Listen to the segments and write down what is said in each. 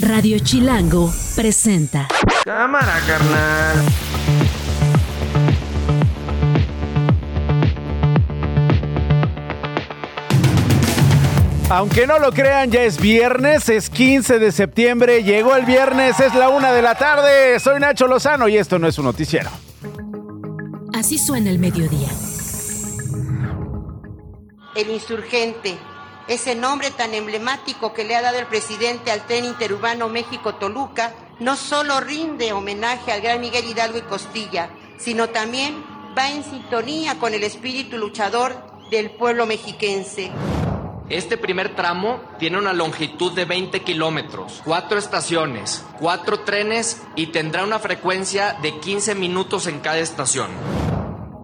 Radio Chilango presenta. Cámara, carnal. Aunque no lo crean, ya es viernes, es 15 de septiembre, llegó el viernes, es la una de la tarde. Soy Nacho Lozano y esto no es un noticiero. Así suena el mediodía. El insurgente, ese nombre tan emblemático que le ha dado el presidente al tren interurbano México-Toluca, no solo rinde homenaje al gran Miguel Hidalgo y Costilla, sino también va en sintonía con el espíritu luchador del pueblo mexiquense. Este primer tramo tiene una longitud de 20 kilómetros, cuatro estaciones, cuatro trenes y tendrá una frecuencia de 15 minutos en cada estación.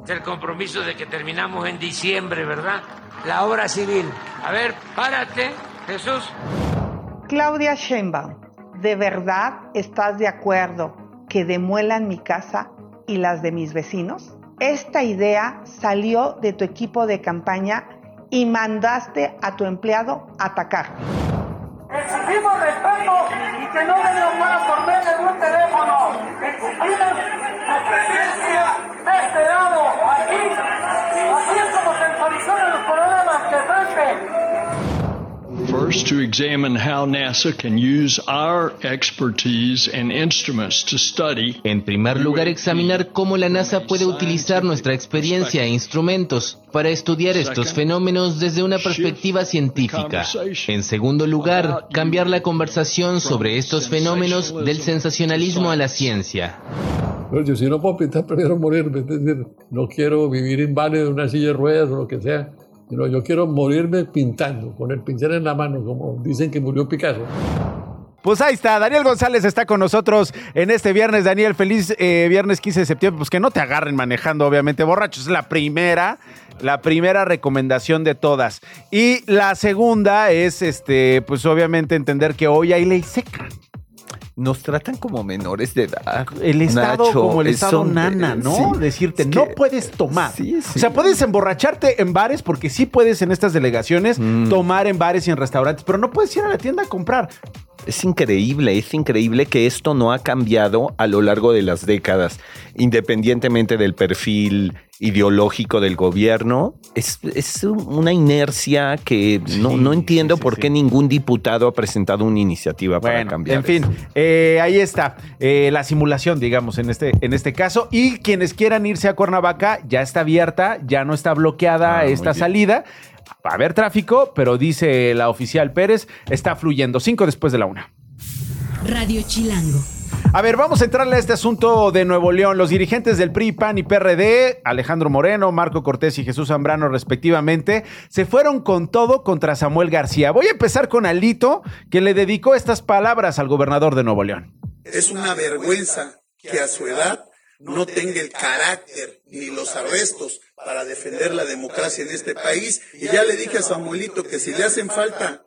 El compromiso de que terminamos en diciembre, ¿verdad? La obra civil. A ver, párate, Jesús. Claudia Sheinbaum, ¿de verdad estás de acuerdo que demuelan mi casa y las de mis vecinos? Esta idea salió de tu equipo de campaña y mandaste a tu empleado atacar. Exigimos respeto y que no me lo puedan por medio de un teléfono. Exigimos la presencia de este lado, aquí, haciendo sensorización de los problemas de frente. First, to examine how NASA can use our expertise and instruments to study. En primer lugar, examinar cómo la NASA puede utilizar nuestra experiencia e instrumentos para estudiar estos fenómenos desde una perspectiva científica. En segundo lugar, cambiar la conversación sobre estos fenómenos del sensacionalismo a la ciencia. Yo si no puedo pintar, prefiero morirme. Es decir, no quiero vivir inválido en una silla de ruedas o lo que sea. Sino yo quiero morirme pintando, con el pincel en la mano, como dicen que murió Picasso. Pues ahí está, Daniel González está con nosotros en este viernes. Daniel, feliz eh, viernes 15 de septiembre. Pues que no te agarren manejando, obviamente, borrachos. Es la primera, la primera recomendación de todas. Y la segunda es, este, pues obviamente entender que hoy hay ley seca. Nos tratan como menores de edad. El estado Nacho, como el es estado nana, ¿no? sí. Decirte, Es que- no puedes tomar. Sí, sí. O sea, puedes emborracharte en bares porque sí puedes en estas delegaciones Mm. tomar en bares y en restaurantes, pero no puedes ir a la tienda a comprar. Es increíble, es increíble que esto no ha cambiado a lo largo de las décadas, independientemente del perfil ideológico del gobierno. Es, es una inercia que no, no entiendo sí, por qué ningún diputado ha presentado una iniciativa para cambiar. en fin, eh, ahí está eh, la simulación, digamos, en este, en este caso. Y quienes quieran irse a Cuernavaca, ya está abierta, ya no está bloqueada Ah, esta salida. Va a haber tráfico, pero dice la oficial Pérez, está fluyendo. Cinco después de la una. Radio Chilango. A ver, vamos a entrarle a este asunto de Nuevo León. Los dirigentes del PRI, PAN y PRD, Alejandro Moreno, Marco Cortés y Jesús Zambrano respectivamente, se fueron con todo contra Samuel García. Voy a empezar con Alito, que le dedicó estas palabras al gobernador de Nuevo León. Es una vergüenza que a su edad no tenga el carácter ni los arrestos para defender la democracia en este país. Y ya le dije a Samuelito que si le hacen falta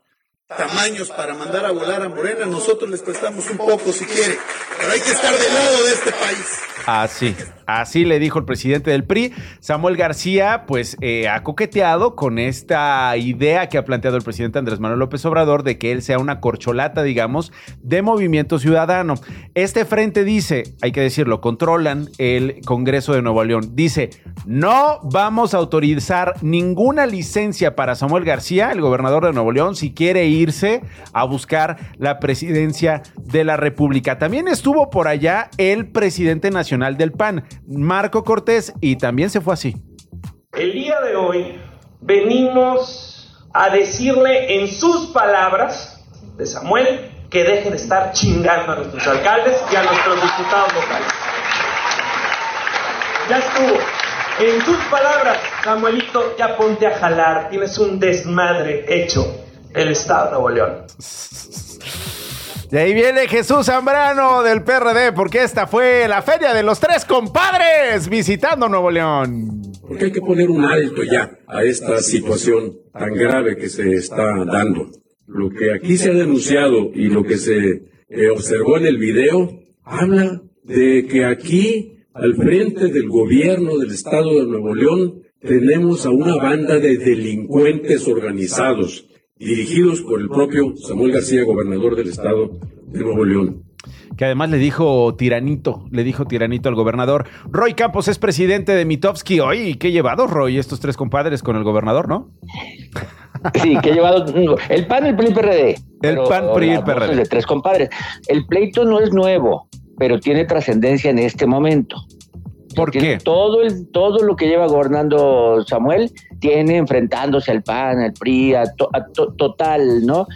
tamaños para mandar a volar a Morena, nosotros les prestamos un poco si quiere. Pero hay que estar del lado de este país. Así, así le dijo el presidente del PRI. Samuel García, pues, eh, ha coqueteado con esta idea que ha planteado el presidente Andrés Manuel López Obrador de que él sea una corcholata, digamos, de movimiento ciudadano. Este frente dice, hay que decirlo, controlan el Congreso de Nuevo León. Dice, no vamos a autorizar ninguna licencia para Samuel García, el gobernador de Nuevo León, si quiere irse a buscar la presidencia de la República. También estuvo por allá el presidente nacional del PAN, Marco Cortés, y también se fue así. El día de hoy venimos a decirle en sus palabras de Samuel que deje de estar chingando a nuestros alcaldes y a nuestros diputados locales. Ya estuvo. En sus palabras, Samuelito, ya ponte a jalar. Tienes un desmadre hecho el Estado de Nuevo León. De ahí viene Jesús Zambrano del PRD, porque esta fue la feria de los tres compadres visitando Nuevo León. Porque hay que poner un alto ya a esta situación tan grave que se está dando. Lo que aquí se ha denunciado y lo que se eh, observó en el video habla de que aquí, al frente del gobierno del estado de Nuevo León, tenemos a una banda de delincuentes organizados dirigidos por el propio Samuel García, gobernador del estado de Nuevo León que además le dijo tiranito, le dijo tiranito al gobernador. Roy Campos es presidente de Mitofsky. Oye, qué llevado, Roy, estos tres compadres con el gobernador, ¿no? Sí, que llevado el PAN, el PRI, el PRD. El PAN, PRI, el PRD. De tres compadres. El pleito no es nuevo, pero tiene trascendencia en este momento. ¿Por qué? Todo, el, todo lo que lleva gobernando Samuel tiene enfrentándose al PAN, al PRI, a, total, ¿no?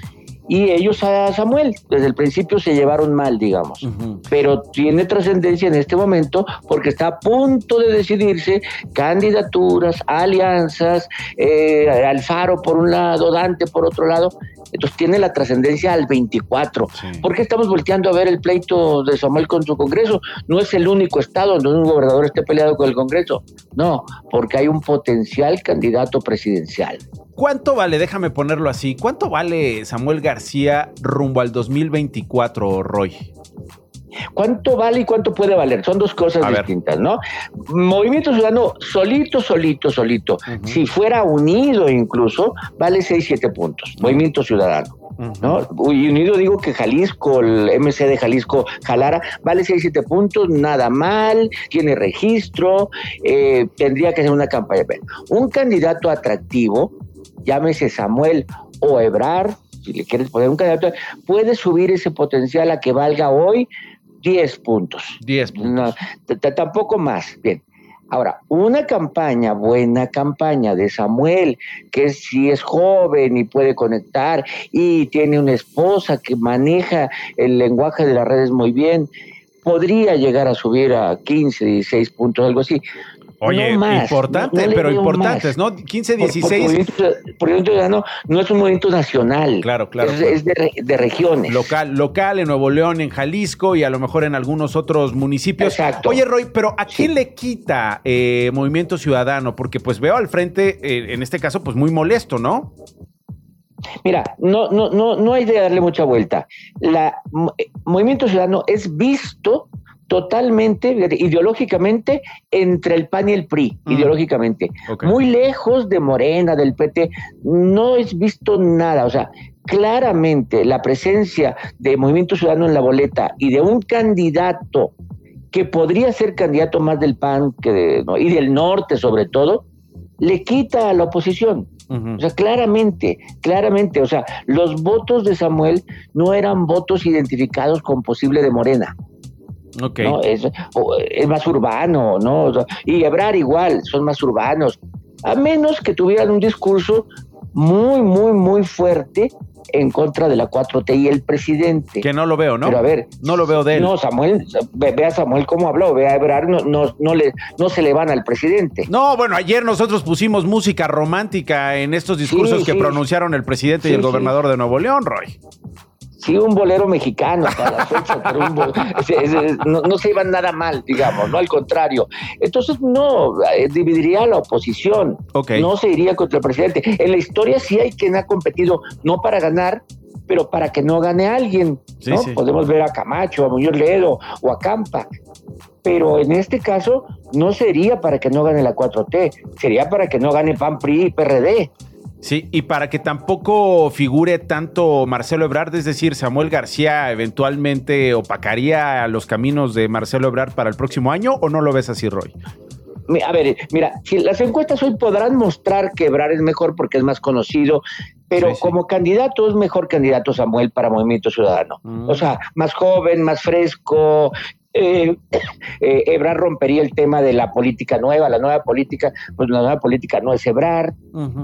y ellos a Samuel desde el principio se llevaron mal, digamos. Pero tiene trascendencia en este momento porque está a punto de decidirse candidaturas, alianzas, eh, Alfaro por un lado, Dante por otro lado. Entonces tiene la trascendencia al 24. ¿Por qué estamos volteando a ver el pleito de Samuel con su Congreso? No es el único estado donde un gobernador esté peleado con el Congreso. No, porque hay un potencial candidato presidencial. ¿Cuánto vale, déjame ponerlo así, cuánto vale Samuel García rumbo al 2024, Roy? ¿Cuánto vale y cuánto puede valer? Son dos cosas distintas, ¿no? Movimiento Ciudadano solito, solito, solito. Si fuera unido incluso, vale 6, 7 puntos. Movimiento Ciudadano. ¿No? Y unido digo que Jalisco, el MC de Jalisco Jalara, vale 6, 7 puntos, nada mal, tiene registro, eh, tendría que ser una campaña. Un candidato atractivo, llámese Samuel o Ebrar, si le quieres poner un candidato, puede subir ese potencial a que valga hoy 10 puntos. 10 puntos. tampoco más. Bien. Ahora, una campaña, buena campaña de Samuel, que si es joven y puede conectar y tiene una esposa que maneja el lenguaje de las redes muy bien, podría llegar a subir a 15, 16 puntos, algo así. Oye, importante, pero importantes, ¿no? 15, 16. Por, ejemplo, no, no es un movimiento nacional. Claro, claro. Es, de, regiones. Local, local en Nuevo León, en Jalisco y a lo mejor en algunos otros municipios. Exacto. Oye, Roy, pero ¿a quién le quita eh, Movimiento Ciudadano? Porque pues veo al frente, eh, en este caso, pues muy molesto, ¿no? Mira, no, no, no, no hay de darle mucha vuelta. La eh, Movimiento Ciudadano es visto totalmente, ideológicamente, entre el PAN y el PRI, ideológicamente. Muy lejos de Morena, del PT, no es visto nada. O sea, claramente la presencia de Movimiento Ciudadano en la boleta y de un candidato que podría ser candidato más del PAN que de, y del norte sobre todo, le quita a la oposición. O sea, claramente, claramente, o sea, los votos de Samuel no eran votos identificados con posible de Morena. ¿No? Es, es, más urbano, ¿no? Y Ebrar igual, son más urbanos. A menos que tuvieran un discurso muy, muy, muy fuerte en contra de la 4T y el presidente. Que no lo veo, ¿no? Pero a ver. No lo veo de él. No, Samuel, ve, a Samuel cómo habló, ve a Ebrar, no, no, no, le, no se le van al presidente. No, bueno, ayer nosotros pusimos música romántica en estos discursos que pronunciaron el presidente y el gobernador de Nuevo León, Roy. Sí, un bolero mexicano para pero no, se iban nada mal, digamos, no al contrario. Entonces, no, eh, dividiría a la oposición. No se iría contra el presidente. En la historia sí hay quien ha competido, no para ganar, pero para que no gane alguien. ¿no? Podemos ver a Camacho, a Muñoz Ledo o a Campa. Pero en este caso no sería para que no gane la 4T, sería para que no gane PAN, PRI y PRD. Sí, y para que tampoco figure tanto Marcelo Ebrard, es decir, Samuel García eventualmente opacaría los caminos de Marcelo Ebrard para el próximo año, ¿o no lo ves así, Roy? A ver, mira, si las encuestas hoy podrán mostrar que Ebrard es mejor porque es más conocido, pero como candidato es mejor candidato Samuel para Movimiento Ciudadano. Mm. O sea, más joven, más fresco, eh, eh, rompería el tema de la política nueva, la nueva política, pues la nueva política no es Ebrard.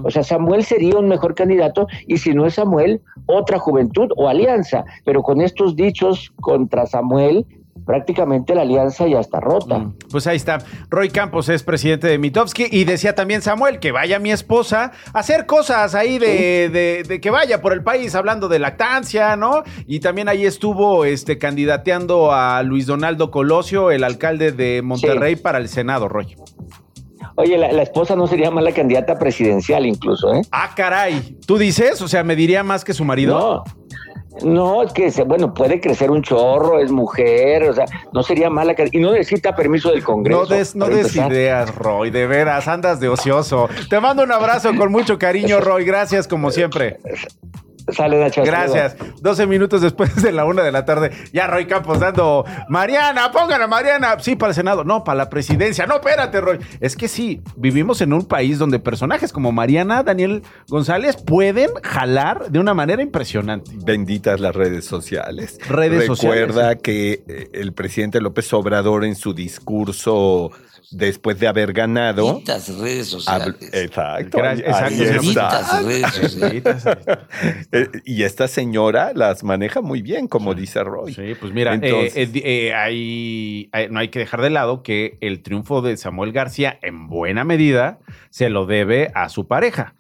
O sea, Samuel sería un mejor candidato y si no es Samuel, otra juventud o alianza. Pero con estos dichos contra Samuel, prácticamente la alianza ya está rota. Mm, pues ahí está. Roy Campos es presidente de Mitowski y decía también Samuel que vaya mi esposa a hacer cosas ahí de, de, que vaya por el país hablando de lactancia, ¿no? Y también ahí estuvo este, candidateando a Luis Donaldo Colosio, el alcalde de Monterrey, para el Senado, Roy. Oye, la, esposa no sería mala candidata presidencial incluso, ¿eh? Ah, caray. ¿Tú dices? O sea, ¿me diría más que su marido? No. No, es que, bueno, puede crecer un chorro, es mujer, o sea, no sería mala. Y no necesita permiso del Congreso. No des, no des ideas, Roy, de veras, andas de ocioso. Te mando un abrazo con mucho cariño, Roy. Gracias, como siempre. Sale, Nacho. Gracias. 12 minutos después de la una de la tarde. Ya Roy Campos dando. Mariana, pongan a Mariana. Sí, para el Senado. No, para la presidencia. No, espérate, Roy. Es que sí, vivimos en un país donde personajes como Mariana, Daniel González pueden jalar de una manera impresionante. Benditas las redes sociales. Redes Recuerda sociales. que eh, el presidente López Obrador en su discurso después de haber ganado. Benditas redes sociales. Exacto. Benditas redes sociales. Eh, y esta señora las maneja muy bien, como dice Roy. Sí, pues mira, Entonces- eh, di- eh, hay- hay- no hay que dejar de lado que el triunfo de Samuel García en buena medida se lo debe a su pareja,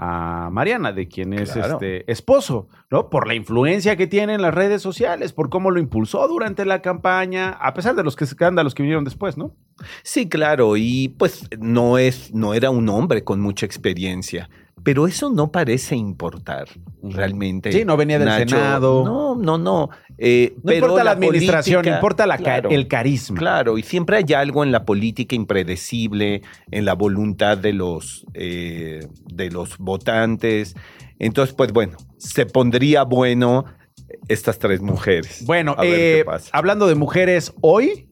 a Mariana, de quien es Claro. este esposo, ¿no? Por la influencia que tiene en las redes sociales, por cómo lo impulsó durante la campaña, a pesar de los que escándalos que vinieron después, ¿no? Sí, claro, y pues no es, no era un hombre con mucha experiencia, pero eso no parece importar realmente. Sí, no venía del Nacho. Senado. No, no, no. Eh, No pero importa la administración, importa la ca- claro, el carisma. Claro, y siempre hay algo en la política impredecible, en la voluntad de los, eh, de los votantes. Entonces, pues bueno, se pondría bueno estas tres mujeres. Bueno, eh, hablando de mujeres, hoy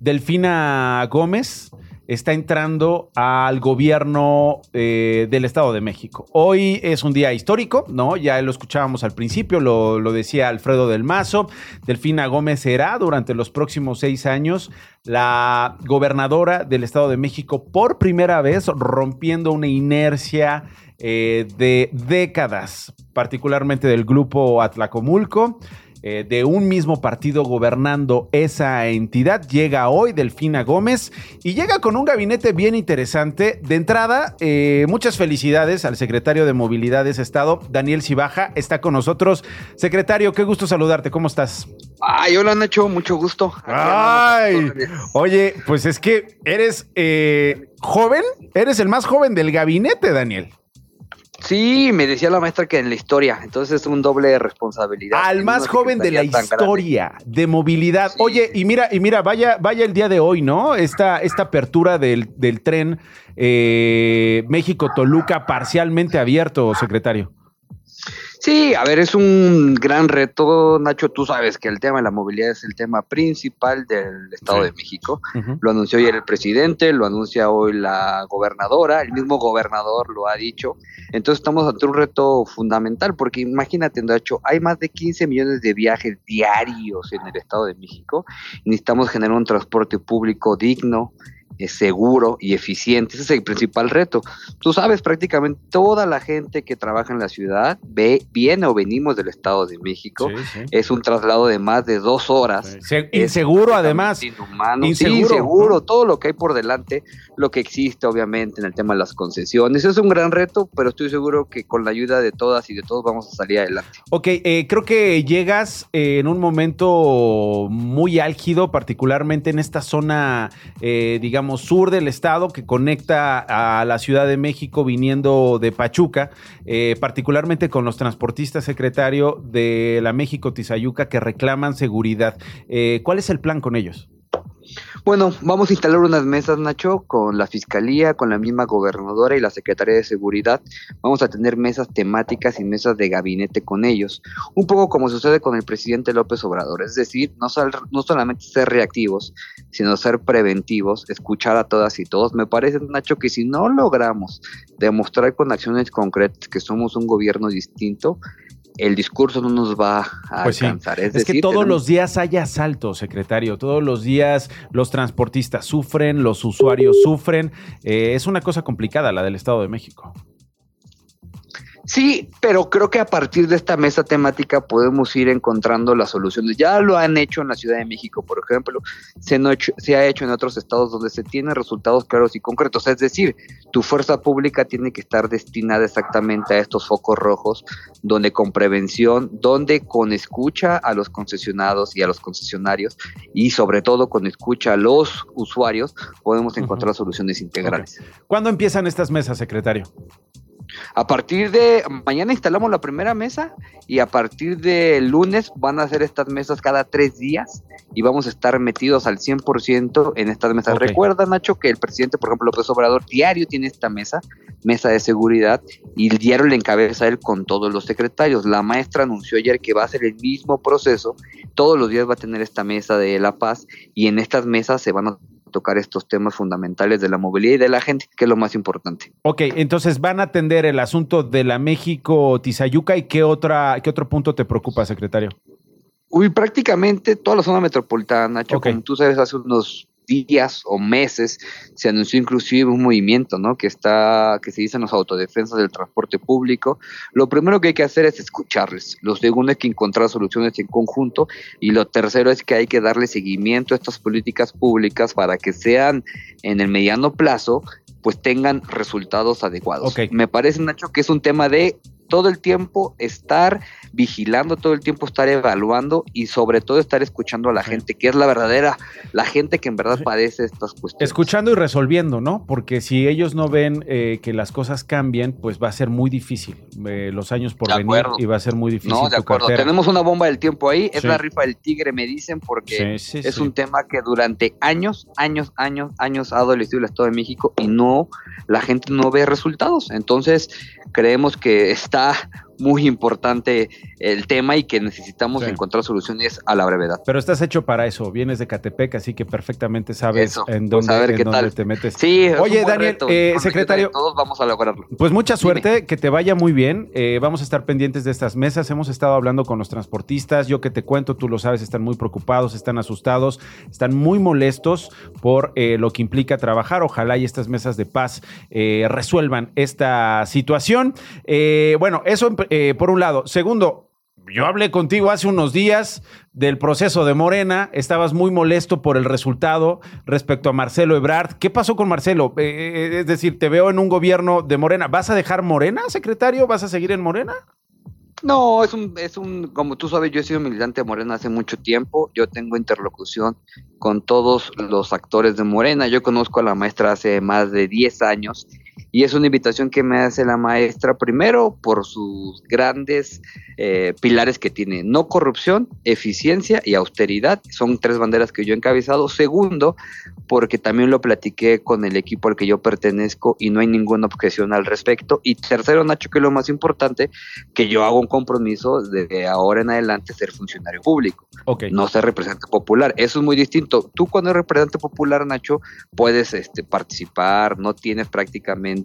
Delfina Gómez está entrando al gobierno eh, del Estado de México. Hoy es un día histórico, ¿no? Ya lo escuchábamos al principio, lo, decía Alfredo del Mazo. Delfina Gómez será durante los próximos seis años la gobernadora del Estado de México por primera vez, rompiendo una inercia eh, de décadas, particularmente del grupo Atlacomulco eh, de un mismo partido gobernando esa entidad. Llega hoy Delfina Gómez y llega con un gabinete bien interesante. De entrada, eh, muchas felicidades al secretario de Movilidad de ese estado, Daniel Cibaja. Está con nosotros. Secretario, qué gusto saludarte. ¿Cómo estás? Ay, hola Nacho, mucho gusto. Ay, oye, pues es que eres eh, joven, eres el más joven del gabinete, Daniel. Sí, me decía la maestra que en la historia, entonces es un doble de responsabilidad. Al más joven de la historia de movilidad. Oye, y mira, y mira, vaya, vaya el día de hoy, ¿no? Esta, esta apertura del, del tren eh, México-Toluca parcialmente abierto, secretario. Sí, a ver, es un gran reto, Nacho. Tú sabes que el tema de la movilidad es el tema principal del Estado Sí. de México. Lo anunció ayer el presidente, lo anuncia hoy la gobernadora, el mismo gobernador lo ha dicho. Entonces estamos ante un reto fundamental, porque imagínate, Nacho, hay más de 15 millones de viajes diarios en el Estado de México. Necesitamos generar un transporte público digno, seguro y eficiente. Ese es el principal reto. Tú sabes, prácticamente toda la gente que trabaja en la ciudad ve, viene o venimos del Estado de México. Es un traslado de más de dos horas. Es inseguro, además. Inhumano, Inseguro, sí, seguro, ¿no? todo lo que hay por delante, lo que existe obviamente en el tema de las concesiones. Es un gran reto, pero estoy seguro que con la ayuda de todas y de todos vamos a salir adelante. Ok, eh, creo que llegas eh, en un momento muy álgido, particularmente en esta zona, eh, digamos, sur del estado que conecta a la Ciudad de México viniendo de Pachuca, particularmente con los transportistas secretario de la México Tizayuca que reclaman seguridad. ¿Cuál es el plan con ellos? Bueno, vamos a instalar unas mesas, Nacho, con la Fiscalía, con la misma gobernadora y la Secretaría de Seguridad. Vamos a tener mesas temáticas y mesas de gabinete con ellos. Un poco como sucede con el presidente López Obrador. Es decir, no, sal- no solamente ser reactivos, sino ser preventivos, escuchar a todas y todos. Me parece, Nacho, que si no logramos demostrar con acciones concretas que somos un gobierno distinto, el discurso no nos va a Pues sí. alcanzar. Es, Es, que decir, todos tenemos- los días hay asaltos, secretario. Todos los días los transportistas sufren, los usuarios sufren. Eh, es una cosa complicada la del Estado de México. Sí, pero creo que a partir de esta mesa temática podemos ir encontrando las soluciones. Ya lo han hecho en la Ciudad de México, por ejemplo, se, hecho- se ha hecho en otros estados donde se tienen resultados claros y concretos. Es decir, tu fuerza pública tiene que estar destinada exactamente a estos focos rojos, donde con prevención, donde con escucha a los concesionados y a los concesionarios y sobre todo con escucha a los usuarios podemos encontrar soluciones integrales. ¿Cuándo empiezan estas mesas, secretario? A partir de mañana instalamos la primera mesa y a partir de lunes van a hacer estas mesas cada tres días y vamos a estar metidos al 100% en estas mesas. Recuerda, Nacho, que el presidente, por ejemplo, López Obrador, diario tiene esta mesa, mesa de seguridad, y el diario le encabeza él con todos los secretarios. La maestra anunció ayer que va a ser el mismo proceso, todos los días va a tener esta mesa de la paz y en estas mesas se van a tocar estos temas fundamentales de la movilidad y de la gente, que es lo más importante. Ok, entonces van a atender el asunto de la México-Tizayuca y qué, otra, qué otro punto te preocupa, secretario. Uy, prácticamente toda la zona metropolitana, Nacho, como tú sabes, hace unos días o meses se anunció inclusive un movimiento, ¿no? Que está, que se dicen los autodefensas del transporte público. Lo primero que hay que hacer es escucharles. Lo segundo es que encontrar soluciones en conjunto y lo tercero es que hay que darle seguimiento a estas políticas públicas para que sean en el mediano plazo pues tengan resultados adecuados. Me parece, Nacho, que es un tema de todo el tiempo estar vigilando, todo el tiempo estar evaluando y sobre todo estar escuchando a la gente, que es la verdadera, la gente que en verdad padece estas cuestiones. Escuchando y resolviendo, ¿no? Porque si ellos no ven eh, que las cosas cambien, pues va a ser muy difícil eh, los años por De venir acuerdo. y va a ser muy difícil. No, de acuerdo. cartera. Tenemos una bomba del tiempo ahí. Es Sí. la rifa del tigre, me dicen, porque Sí, sí, es un tema que durante años, años, años, años ha adolecido el Estado de México y no, la gente no ve resultados. Entonces, creemos que está mudar muy importante el tema y que necesitamos Sí. encontrar soluciones a la brevedad. Pero estás hecho para eso, vienes de Catepec, así que perfectamente sabes Eso, en pues dónde, a ver en qué dónde tal. te metes. Sí, Oye, Daniel, reto. eh, secretario, Todos vamos a lograrlo. Pues mucha suerte, que te vaya muy bien. Eh, vamos a estar pendientes de estas mesas. Hemos estado hablando con los transportistas. Yo que te cuento, tú lo sabes, están muy preocupados, están asustados, están muy molestos por eh, lo que implica trabajar. Ojalá y estas mesas de paz eh, resuelvan esta situación. Bueno, eso eh, por un lado. Segundo, yo hablé contigo hace unos días del proceso de Morena, estabas muy molesto por el resultado respecto a Marcelo Ebrard. ¿Qué pasó con Marcelo? Eh, eh, es decir, te veo en un gobierno de Morena. ¿Vas a dejar Morena, secretario? ¿Vas a seguir en Morena? No, es un, es un, como tú sabes, yo he sido militante de Morena hace mucho tiempo. Yo tengo interlocución con todos los actores de Morena. Yo conozco a la maestra hace más de 10 años y es una invitación que me hace la maestra primero por sus grandes eh, pilares que tiene, no corrupción, eficiencia y austeridad. Son tres banderas que yo he encabezado. Segundo, porque también lo platiqué con el equipo al que yo pertenezco y no hay ninguna objeción al respecto. Y tercero, Nacho, que es lo más importante, que yo hago un compromiso de ahora en adelante ser funcionario público, no ser representante popular. Eso es muy distinto. Tú cuando eres representante popular, Nacho, puedes este, participar, no tienes prácticamente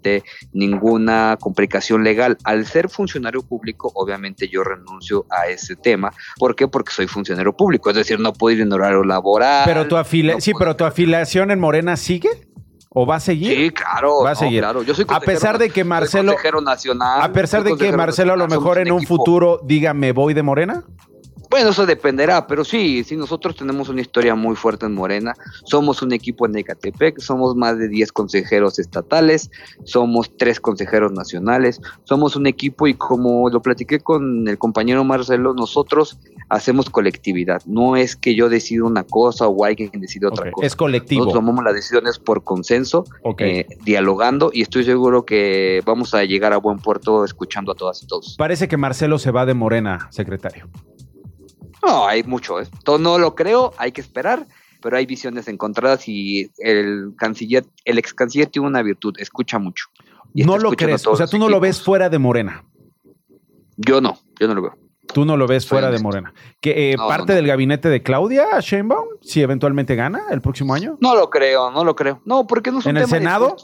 ninguna complicación legal. Al ser funcionario público, obviamente yo renuncio a ese tema. ¿Por qué? Porque soy funcionario público, es decir, no puedo ir en horario laboral. Pero tu afila sí, pero tu afiliación en Morena sigue o va a seguir? Sí, claro, va a no, seguir. claro. Yo soy a pesar de que Marcelo, nacional, a pesar de que Marcelo a lo mejor en un equipo. futuro diga me voy de Morena. Bueno, eso dependerá, pero sí, sí, nosotros tenemos una historia muy fuerte en Morena. Somos un equipo en Ecatepec, somos más de 10 consejeros estatales, somos tres consejeros nacionales, somos un equipo y como lo platiqué con el compañero Marcelo, nosotros hacemos colectividad. No es que yo decido una cosa o alguien decide otra Ok, cosa. es colectivo. Nosotros tomamos las decisiones por consenso, Ok. eh, dialogando y estoy seguro que vamos a llegar a buen puerto escuchando a todas y todos. Parece que Marcelo se va de Morena, secretario. No, hay mucho. ¿eh? Todo no lo creo, hay que esperar, pero hay visiones encontradas y el canciller, el ex canciller tiene una virtud, escucha mucho. Y No lo crees, o sea, tú no lo ves fuera de Morena. Yo no, yo no lo veo. Tú no lo ves fuera de. Morena. Que eh, No, parte no, no. del gabinete de Claudia Sheinbaum, si eventualmente gana el próximo año. No lo creo, no lo creo. No, porque no es un ¿En el tema Senado?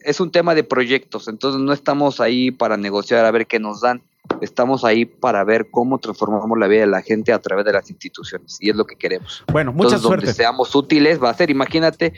es un tema de proyectos, entonces no estamos ahí para negociar a ver qué nos dan. Estamos ahí para ver cómo transformamos la vida de la gente a través de las instituciones y es lo que queremos. Bueno, mucha Entonces, donde suerte. seamos útiles va a ser, imagínate,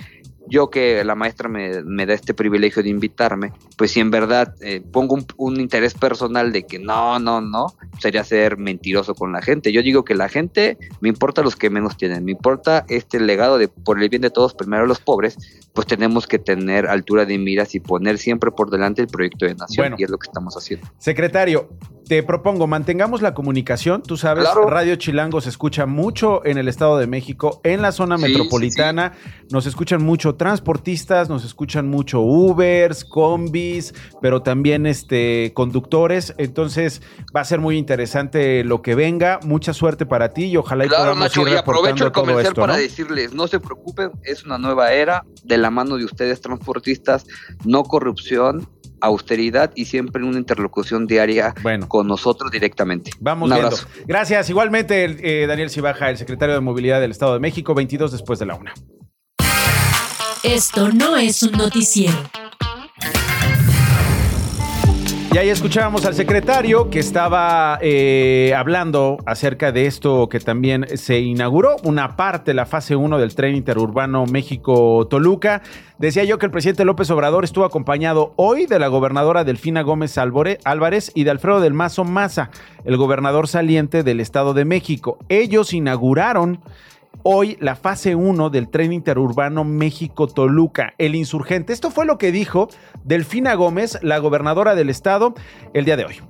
yo que la maestra me, me da este privilegio de invitarme, pues si en verdad eh, pongo un, un interés personal de que no, no, no, sería ser mentiroso con la gente. Yo digo que la gente me importa los que menos tienen, me importa este legado de por el bien de todos, primero los pobres, pues tenemos que tener altura de miras y poner siempre por delante el proyecto de nación Bueno. y es lo que estamos haciendo. Secretario, te propongo, mantengamos la comunicación. Tú sabes, Claro. Radio Chilango se escucha mucho en el Estado de México, en la zona Sí, metropolitana. Nos escuchan mucho mucho transportistas, nos escuchan mucho Ubers, combis, pero también este, conductores. Entonces va a ser muy interesante lo que venga. Mucha suerte para ti y ojalá y Claro, podamos Nacho, ir y aprovecho el todo comercial esto, para ¿no? decirles, no se preocupen, es una nueva era de la mano de ustedes transportistas, no corrupción, austeridad y siempre una interlocución diaria con nosotros directamente. Vamos un viendo. Gracias. Igualmente, eh, Daniel Cibaja, el secretario de Movilidad del Estado de México, 22 después de la una. Esto no es un noticiero. Y ahí escuchábamos al secretario que estaba eh, hablando acerca de esto que también se inauguró, una parte, la fase 1 del tren interurbano México-Toluca. Decía yo que el presidente López Obrador estuvo acompañado hoy de la gobernadora Delfina Gómez Álvarez y de Alfredo del Mazo Maza, el gobernador saliente del Estado de México. Ellos inauguraron hoy la fase 1 del tren interurbano México-Toluca, el insurgente. Esto fue lo que dijo Delfina Gómez, la gobernadora del estado, el día de hoy.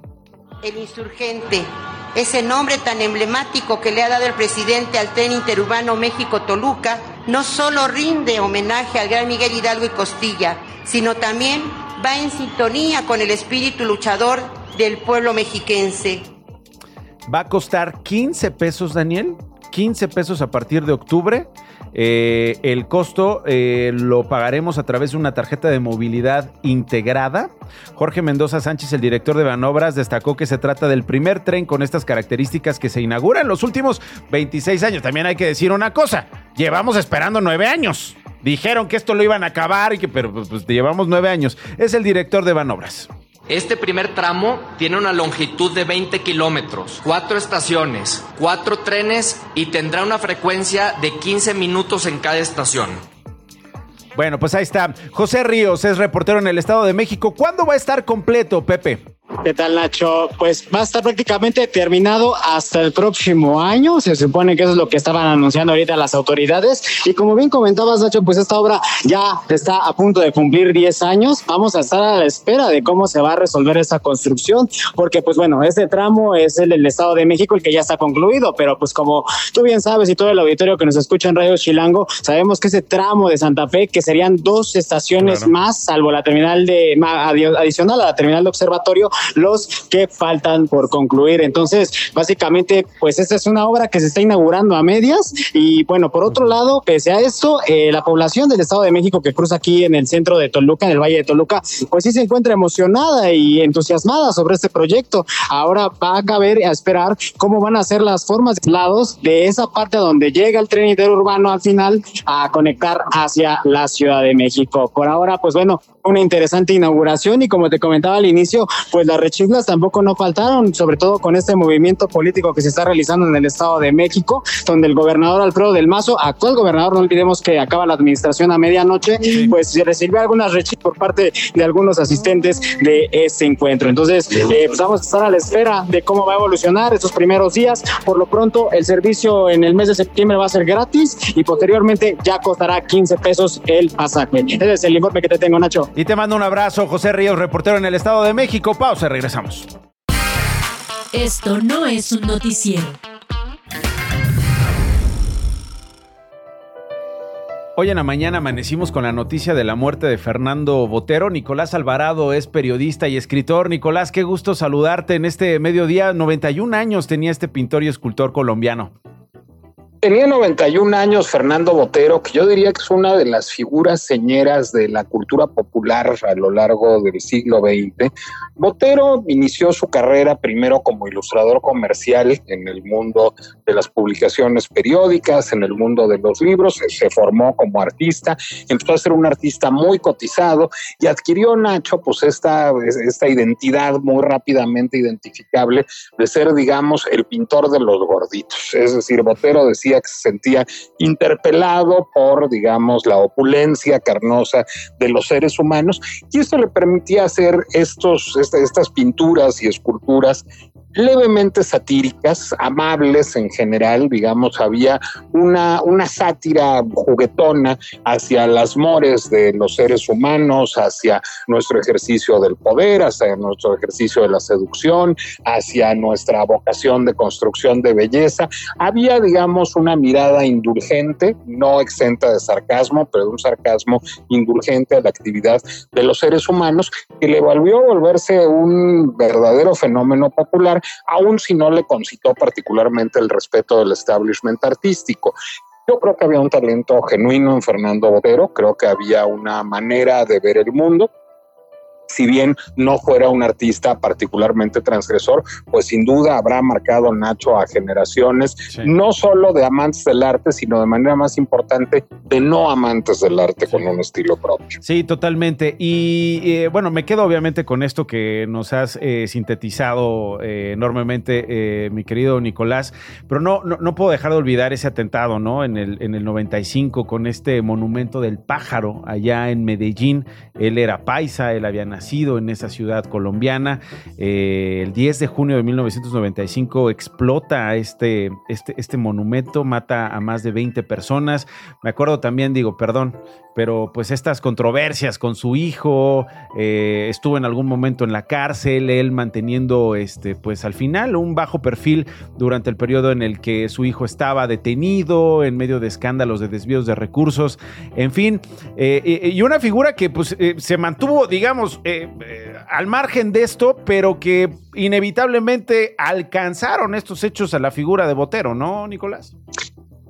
El insurgente, ese nombre tan emblemático que le ha dado el presidente al tren interurbano México-Toluca, no solo rinde homenaje al gran Miguel Hidalgo y Costilla, sino también va en sintonía con el espíritu luchador del pueblo mexiquense. Va a costar 15 pesos, Daniel. 15 pesos a partir de octubre. Eh, el costo eh, lo pagaremos a través de una tarjeta de movilidad integrada. Jorge Mendoza Sánchez, el director de Banobras, destacó que se trata del primer tren con estas características que se inaugura en los últimos 26 años. También hay que decir una cosa, llevamos esperando nueve años. Dijeron que esto lo iban a acabar, y que, pero pues, llevamos nueve años. Es el director de Banobras. Este primer tramo tiene una longitud de 20 kilómetros, cuatro estaciones, cuatro trenes y tendrá una frecuencia de 15 minutos en cada estación. Bueno, pues ahí está. José Ríos es reportero en el Estado de México. ¿Cuándo va a estar completo, Pepe? ¿Qué tal, Nacho? Pues va a estar prácticamente terminado hasta el próximo año. Se supone que eso es lo que estaban anunciando ahorita las autoridades. Y como bien comentabas, Nacho, pues esta obra ya está a punto de cumplir 10 años. Vamos a estar a la espera de cómo se va a resolver esta construcción, porque pues bueno, este tramo es el del Estado de México, el que ya está concluido, pero pues como tú bien sabes y todo el auditorio que nos escucha en Radio Chilango, sabemos que ese tramo de Santa Fe, que serían dos estaciones Claro. más, salvo la terminal de, adicional a la terminal de observatorio, los que faltan por concluir. Entonces, básicamente, pues esta es una obra que se está inaugurando a medias y bueno, por otro lado, pese a esto, eh, la población del Estado de México que cruza aquí en el centro de Toluca, en el Valle de Toluca, pues sí se encuentra emocionada y entusiasmada sobre este proyecto. Ahora va a caber a esperar cómo van a ser las formas de lados de esa parte donde llega el tren interurbano al final a conectar hacia la Ciudad de México. Por ahora, pues bueno, una interesante inauguración y como te comentaba al inicio, pues las rechiflas tampoco no faltaron, sobre todo con este movimiento político que se está realizando en el Estado de México, donde el gobernador Alfredo del Mazo, actual gobernador, no olvidemos que acaba la administración a medianoche, pues se recibió algunas rechiflas por parte de algunos asistentes de este encuentro. Entonces, eh, pues vamos a estar a la espera de cómo va a evolucionar estos primeros días. Por lo pronto, el servicio en el mes de septiembre va a ser gratis y posteriormente ya costará 15 pesos el pasaje. Ese es el informe que te tengo, Nacho. Y te mando un abrazo, José Ríos, reportero en el Estado de México. Pausa, regresamos. Esto no es un noticiero. Hoy en la mañana amanecimos con la noticia de la muerte de Fernando Botero. Nicolás Alvarado es periodista y escritor. Nicolás, qué gusto saludarte en este mediodía. 91 años tenía este pintor y escultor colombiano. Tenía 91 años Fernando Botero, que yo diría que es una de las figuras señeras de la cultura popular a lo largo del siglo XX. Botero inició su carrera primero como ilustrador comercial en el mundo de las publicaciones periódicas, en el mundo de los libros, se, formó como artista, empezó a ser un artista muy cotizado y adquirió Nacho pues esta, esta identidad muy rápidamente identificable de ser, digamos, el pintor de los gorditos. Es decir, Botero que se sentía interpelado por, digamos, la opulencia carnosa de los seres humanos y esto le permitía hacer estos, esta- estas pinturas y esculturas levemente satíricas, amables en general, digamos, había una, una sátira juguetona hacia las mores de los seres humanos, hacia nuestro ejercicio del poder, hacia nuestro ejercicio de la seducción, hacia nuestra vocación de construcción de belleza. Había, digamos, una mirada indulgente, no exenta de sarcasmo, pero de un sarcasmo indulgente a la actividad de los seres humanos, que le volvió a volverse un verdadero fenómeno popular, aun si no le concitó particularmente el respeto del establishment artístico. Yo creo que había un talento genuino en Fernando Botero, creo que había una manera de ver el mundo, si bien no fuera un artista particularmente transgresor, pues sin duda habrá marcado Nacho a generaciones, no solo de amantes del arte, sino de manera más importante de no amantes del arte con un estilo propio. Sí, totalmente. Y eh, bueno, me quedo obviamente con esto que nos has eh, sintetizado eh, enormemente, eh, mi querido Nicolás, pero no, no, no puedo dejar de olvidar ese atentado, ¿no? En el, en el 95 con este monumento del pájaro allá en Medellín. Él era paisa, él había nacido en esa ciudad colombiana. Eh, el 10 de junio de 1995 explota este, este, este monumento, mata a más de 20 personas. Me acuerdo también, digo, perdón, pero pues estas controversias con su hijo, eh, estuvo en algún momento en la cárcel, él manteniendo, este, pues al final, un bajo perfil durante el periodo en el que su hijo estaba detenido, en medio de escándalos de desvíos de recursos, en fin, eh, y una figura que pues eh, se mantuvo, digamos, eh, eh, al margen de esto, pero que inevitablemente alcanzaron estos hechos a la figura de Botero, ¿no, Nicolás?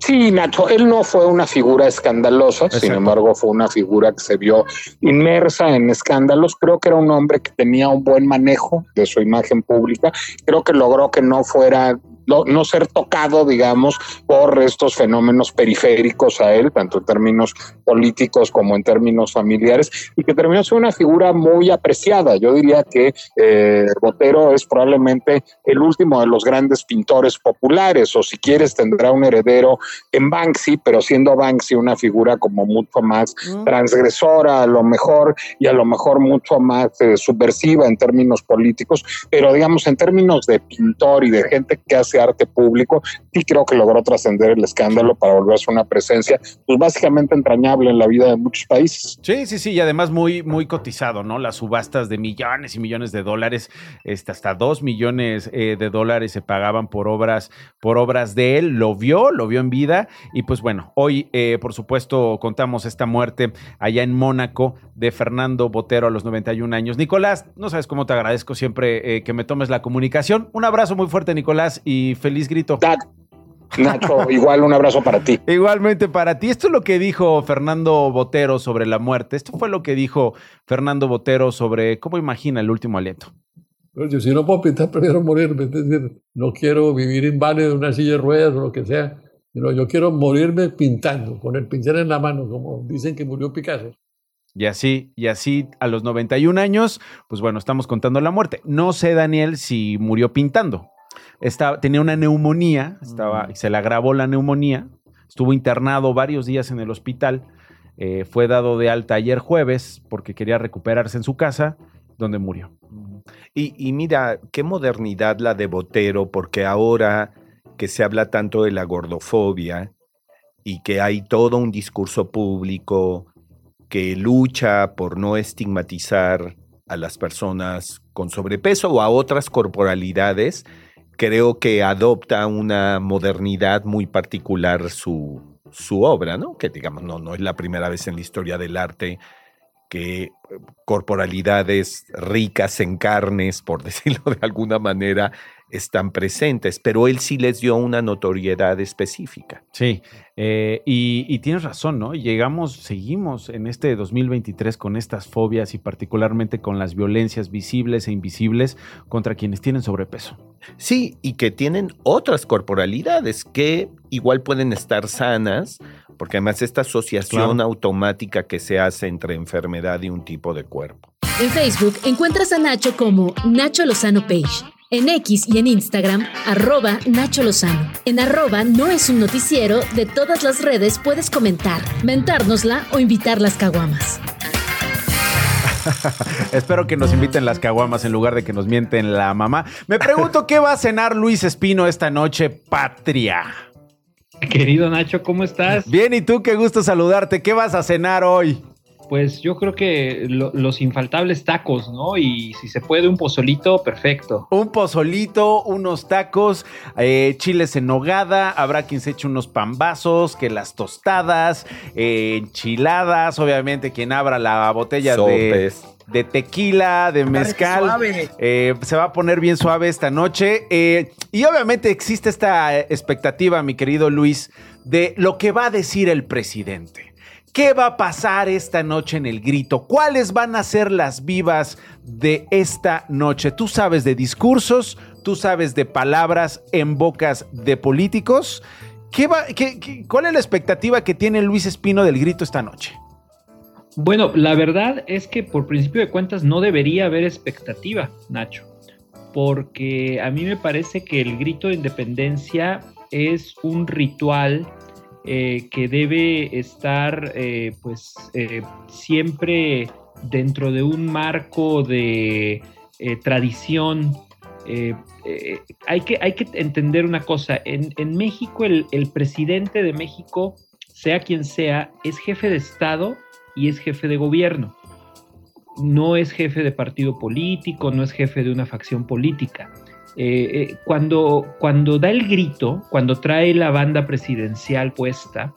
Sí, Nacho, él no fue una figura escandalosa, sin embargo fue una figura que se vio inmersa en escándalos. Creo que era un hombre que tenía un buen manejo de su imagen pública. Creo que logró que no fuera no, no, ser tocado, digamos, por estos fenómenos periféricos a él, tanto en términos políticos como en términos familiares, y que terminó siendo una figura muy apreciada. Yo diría que eh, Botero es probablemente el último de los grandes pintores populares, o si quieres tendrá un heredero en Banksy, pero siendo Banksy una figura como mucho más mm. transgresora a lo mejor, y a lo mejor mucho más eh, subversiva en términos políticos, pero digamos en términos de pintor y de gente que hace arte público, sí creo que logró trascender el escándalo para volverse una presencia, pues básicamente entrañable en la vida de muchos países. Sí, sí, sí, y además muy, muy cotizado, ¿no? Las subastas de millones y millones de dólares, este, hasta dos millones eh, de dólares se pagaban por obras, por obras de él, lo vio, lo vio en vida, y pues bueno, hoy, eh, por supuesto, contamos esta muerte allá en Mónaco de Fernando Botero a los 91 años. Nicolás, no sabes cómo te agradezco siempre eh, que me tomes la comunicación. Un abrazo muy fuerte, Nicolás, y feliz grito. Nacho, igual un abrazo para ti. Igualmente para ti. Esto es lo que dijo Fernando Botero sobre la muerte. Esto fue lo que dijo Fernando Botero sobre cómo imagina el último aliento. Yo si no puedo pintar, prefiero morirme. Es decir, no quiero vivir inválido en una silla de ruedas o lo que sea. Sino yo quiero morirme pintando, con el pincel en la mano, como dicen que murió Picasso. Y así, y así a los 91 años, pues bueno, estamos contando la muerte. No sé, Daniel, si murió pintando estaba, tenía una neumonía, estaba, se le agravó la neumonía, estuvo internado varios días en el hospital, eh, fue dado de alta ayer jueves porque quería recuperarse en su casa, donde murió. Y, y mira, qué modernidad la de Botero, porque ahora que se habla tanto de la gordofobia y que hay todo un discurso público que lucha por no estigmatizar a las personas con sobrepeso o a otras corporalidades, creo que adopta una modernidad muy particular su, su obra, ¿no? Que digamos, no, no es la primera vez en la historia del arte que eh, corporalidades ricas en carnes, por decirlo de alguna manera, están presentes, pero él sí les dio una notoriedad específica. Sí, eh, y, y, tienes razón, ¿no? Llegamos, seguimos en este 2023 con estas fobias y particularmente con las violencias visibles e invisibles contra quienes tienen sobrepeso. Sí, y que tienen otras corporalidades que igual pueden estar sanas, porque además esta asociación claro. automática que se hace entre enfermedad y un tipo de cuerpo. En Facebook encuentras a Nacho como Nacho Lozano Page. En X y en Instagram, arroba Nacho Lozano. En arroba no es un noticiero, de todas las redes puedes comentar, mentárnosla o invitar las caguamas. Espero que nos inviten las caguamas en lugar de que nos mienten la mamá. Me pregunto qué va a cenar Luis Espino esta noche, patria. Querido Nacho, ¿cómo estás? Bien, ¿y tú? Qué gusto saludarte. ¿Qué vas a cenar hoy? Pues yo creo que lo- los infaltables tacos, ¿no? Y si se puede un pozolito, perfecto. Un pozolito, unos tacos, eh, chiles en nogada, habrá quien se eche unos pambazos, que las tostadas, eh, enchiladas, obviamente quien abra la botella de, Sopes. de tequila, de mezcal. suave. Eh, se va a poner bien suave esta noche. eh, y obviamente existe esta expectativa, mi querido Luis, de lo que va a decir el presidente. ¿Qué va a pasar esta noche en el grito? ¿Cuáles van a ser las vivas de esta noche? Tú sabes de discursos, tú sabes de palabras en bocas de políticos. ¿Qué va, qué- ¿Cuál es la expectativa que tiene Luis Espino del grito esta noche? Bueno, la verdad es que por principio de cuentas no debería haber expectativa, Nacho, porque a mí me parece que el grito de independencia es un ritual eh, que debe estar eh, pues eh, siempre dentro de un marco de eh, tradición. Hay, que, hay que entender una cosa, en, en México el, el presidente de México, sea quien sea, es jefe de Estado y es jefe de gobierno. No es jefe de partido político, no es jefe de una facción política. Eh, eh, cuando, cuando da el grito, cuando trae la banda presidencial puesta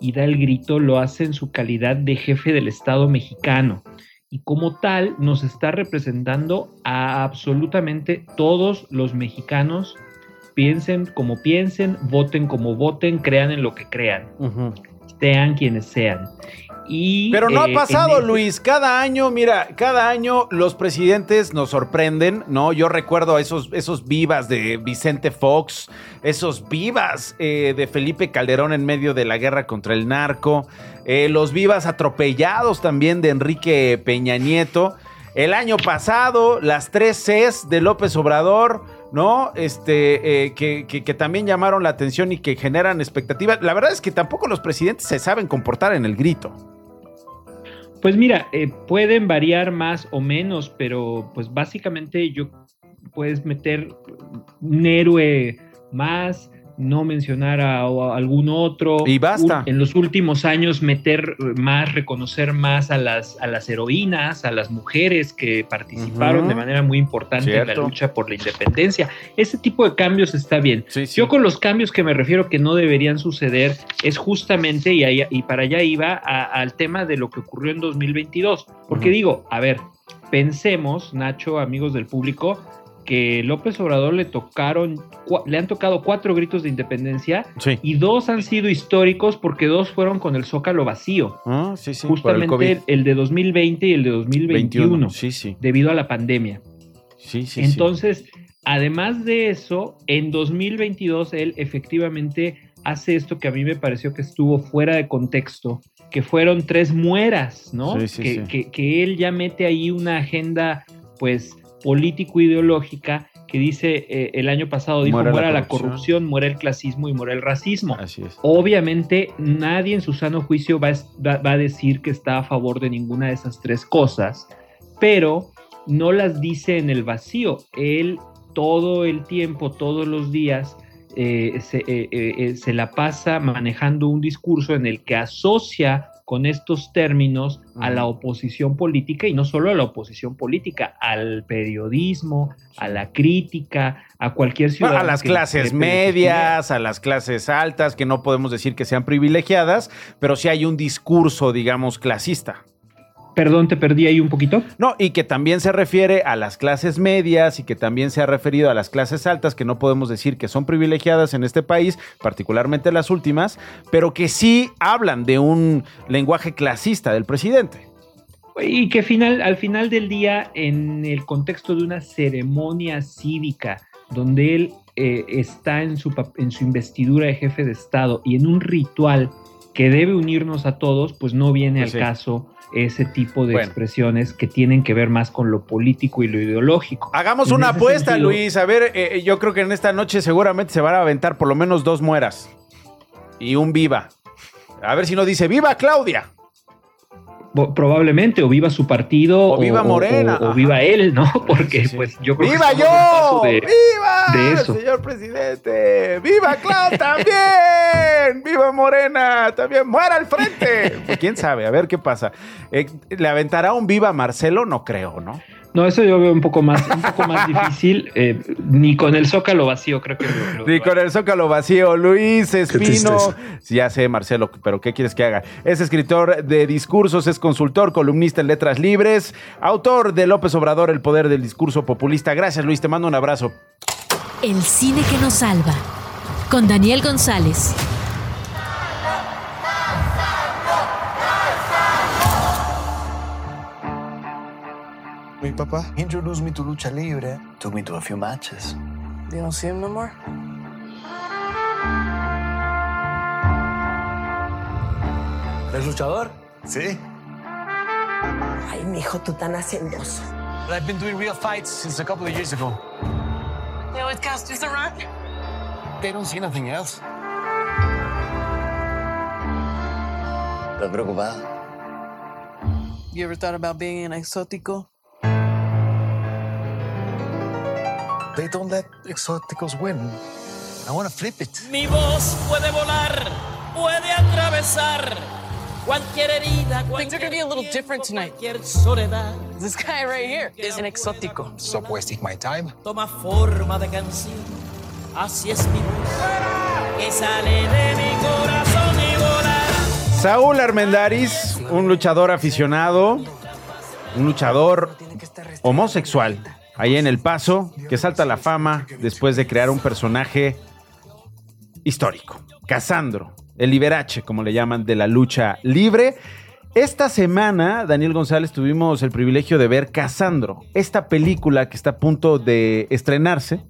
y da el grito, lo hace en su calidad de jefe del Estado mexicano. Y como tal, nos está representando a absolutamente todos los mexicanos, piensen como piensen, voten como voten, crean en lo que crean, sean quienes sean. Y, Pero no eh, ha pasado, en ese- Luis. Cada año, mira, cada año los presidentes nos sorprenden, ¿no? Yo recuerdo esos, esos vivas de Vicente Fox, esos vivas eh, de Felipe Calderón en medio de la guerra contra el narco, eh, los vivas atropellados también de Enrique Peña Nieto. El año pasado, las tres Cs de López Obrador, ¿no? Este, eh, que, que- que también llamaron la atención y que generan expectativas. La verdad es que tampoco los presidentes se saben comportar en el grito. Pues mira, eh, pueden variar más o menos, pero pues básicamente yo puedes meter un héroe más, no mencionar a, a algún otro. Y basta. En los últimos años meter más, reconocer más a las, a las heroínas, a las mujeres que participaron de manera muy importante en la lucha por la independencia. Ese tipo de cambios está bien. Yo con los cambios que me refiero que no deberían suceder es justamente, y, ahí- y para allá iba, al tema de lo que ocurrió en 2022. Porque Ujú. digo, a ver, pensemos, Nacho, amigos del público, que López Obrador le tocaron, le han tocado cuatro gritos de independencia Sí. y dos han sido históricos porque dos fueron con el zócalo vacío. Ah, sí, sí. Justamente el, el de 2020 y el de 2021, 21, sí, sí. debido a la pandemia. Sí, sí, sí. Entonces, además de eso, en 2022 él efectivamente hace esto que a mí me pareció que estuvo fuera de contexto, que fueron tres mueras, ¿no? Sí, sí, que, sí. que- que él ya mete ahí una agenda, pues, político-ideológica que dice, eh, el año pasado dijo, Muera la muera la corrupción". corrupción, muera el clasismo y muera el racismo. Así es. Obviamente nadie en su sano juicio va va- va a decir que está a favor de ninguna de esas tres cosas, pero no las dice en el vacío. Él todo el tiempo, todos los días, eh, se, eh, se la pasa manejando un discurso en el que asocia con estos términos a la oposición política y no solo a la oposición política, al periodismo, a la crítica, a cualquier ciudadano. a las que clases medias, a las clases altas, que no podemos decir que sean privilegiadas, pero sí hay un discurso, digamos, clasista. Perdón, te perdí ahí un poquito. No, y que también se refiere a las clases medias y que también se ha referido a las clases altas, que no podemos decir que son privilegiadas en este país, particularmente las últimas, pero que sí hablan de un lenguaje clasista del presidente. Y que final, al final del día, en el contexto de una ceremonia cívica, donde él eh, está en su, pap- en su investidura de jefe de Estado y en un ritual que debe unirnos a todos, pues no viene Pues al sí. caso ese tipo de Bueno. expresiones que tienen que ver más con lo político y lo ideológico. Hagamos En una apuesta, sentido- Luis. A ver, eh, yo creo que en esta noche seguramente se van a aventar por lo menos dos mueras y un viva. A ver si no dice viva Claudia. Probablemente, o viva su partido, O viva Morena, o, viva él, ¿no? Porque, pues, yo creo ¡Viva que yo! de- ¡Viva! de eso. Señor presidente. ¡Viva Clau también! también, viva Morena, también muera al frente. Pues, ¿Quién sabe? A ver qué pasa. Eh, ¿Le aventará un viva Marcelo? No creo, ¿no? No, eso yo veo un poco más, un poco más difícil. eh, ni con el zócalo vacío, creo que lo- lo- Ni con el zócalo vacío. Luis Espino. Ya sé, Marcelo, pero ¿qué quieres que haga? Es escritor de discursos, es consultor, columnista en Letras Libres, autor de López Obrador, El Poder del Discurso Populista. Gracias, Luis, te mando un abrazo. El cine que nos salva. Con Daniel González. Mi papá introduced me to lucha libre, took me to a few matches. You don't see him no more? ¿Eres luchador? Sí. Ay, mijo, tú tan hacendoso. But I've been doing real fights since a couple of years ago. You always cast us around? They don't see nothing else. ¿Estás preocupado? You ever thought about being an exótico? They don't let exóticos win. I want to flip it. Mi voz puede volar, puede atravesar cualquier herida, Things are gonna be a little different tonight. soledad. This guy right here is an exótico. Stop wasting my time. Toma forma de canción. Así es mi voz, que sale de mi corazón y volará. Saúl Armendaris, un luchador aficionado, un luchador homosexual, ahí en El Paso, que salta la fama después de crear un personaje histórico, Casandro, el Liberace, como le llaman, de la lucha libre. Esta semana, Daniel González, tuvimos el privilegio de ver Casandro, esta película que está a punto de estrenarse